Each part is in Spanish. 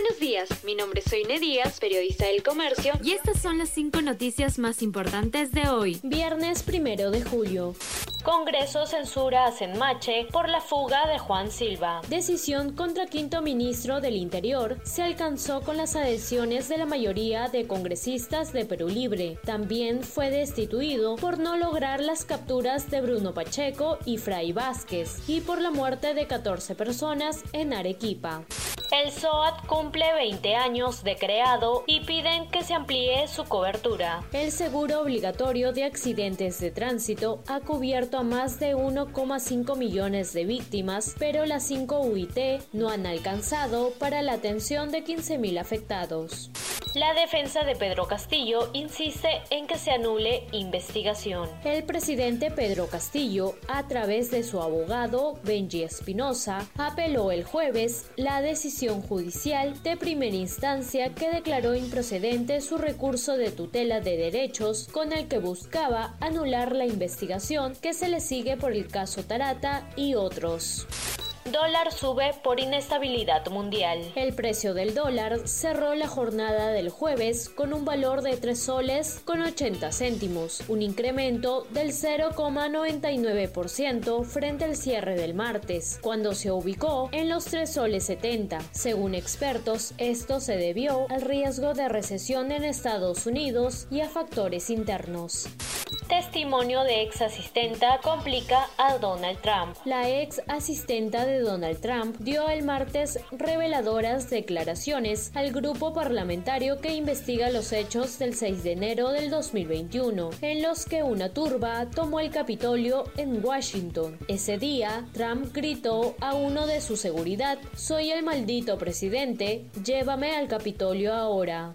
Buenos días, mi nombre es Soine Díaz, periodista del comercio, y estas son las cinco noticias más importantes de hoy, viernes primero de julio. Congreso censura a Senmache por la fuga de Juan Silva. Decisión contra quinto ministro del Interior se alcanzó con las adhesiones de la mayoría de congresistas de Perú Libre. También fue destituido por no lograr las capturas de Bruno Pacheco y Fray Vázquez y por la muerte de 14 personas en Arequipa. El SOAT cumple 20 años de creado y piden que se amplíe su cobertura. El seguro obligatorio de accidentes de tránsito ha cubierto a más de 1,5 millones de víctimas, pero las 5 UIT no han alcanzado para la atención de 15.000 afectados. La defensa de Pedro Castillo insiste en que se anule investigación. El presidente Pedro Castillo, a través de su abogado Benji Espinosa, apeló el jueves la decisión judicial de primera instancia que declaró improcedente su recurso de tutela de derechos con el que buscaba anular la investigación que se le sigue por el caso Tarata y otros. Dólar sube por inestabilidad mundial. El precio del dólar cerró la jornada del jueves con un valor de 3 soles con 80 céntimos, un incremento del 0,99% frente al cierre del martes, cuando se ubicó en los 3 soles 70. Según expertos, esto se debió al riesgo de recesión en Estados Unidos y a factores internos. Testimonio de ex asistenta complica a Donald Trump. La ex asistenta de Donald Trump dio el martes reveladoras declaraciones al grupo parlamentario que investiga los hechos del 6 de enero del 2021, en los que una turba tomó el Capitolio en Washington. Ese día, Trump gritó a uno de su seguridad, soy el maldito presidente, llévame al Capitolio ahora.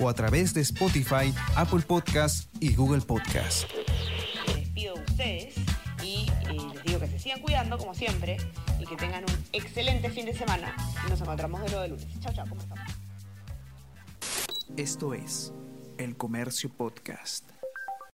o a través de Spotify, Apple Podcast y Google Podcast. Me despido de ustedes y eh, les digo que se sigan cuidando como siempre y que tengan un excelente fin de semana y nos encontramos de nuevo de lunes. Chao, chao, ¿cómo están? Esto es El Comercio Podcast.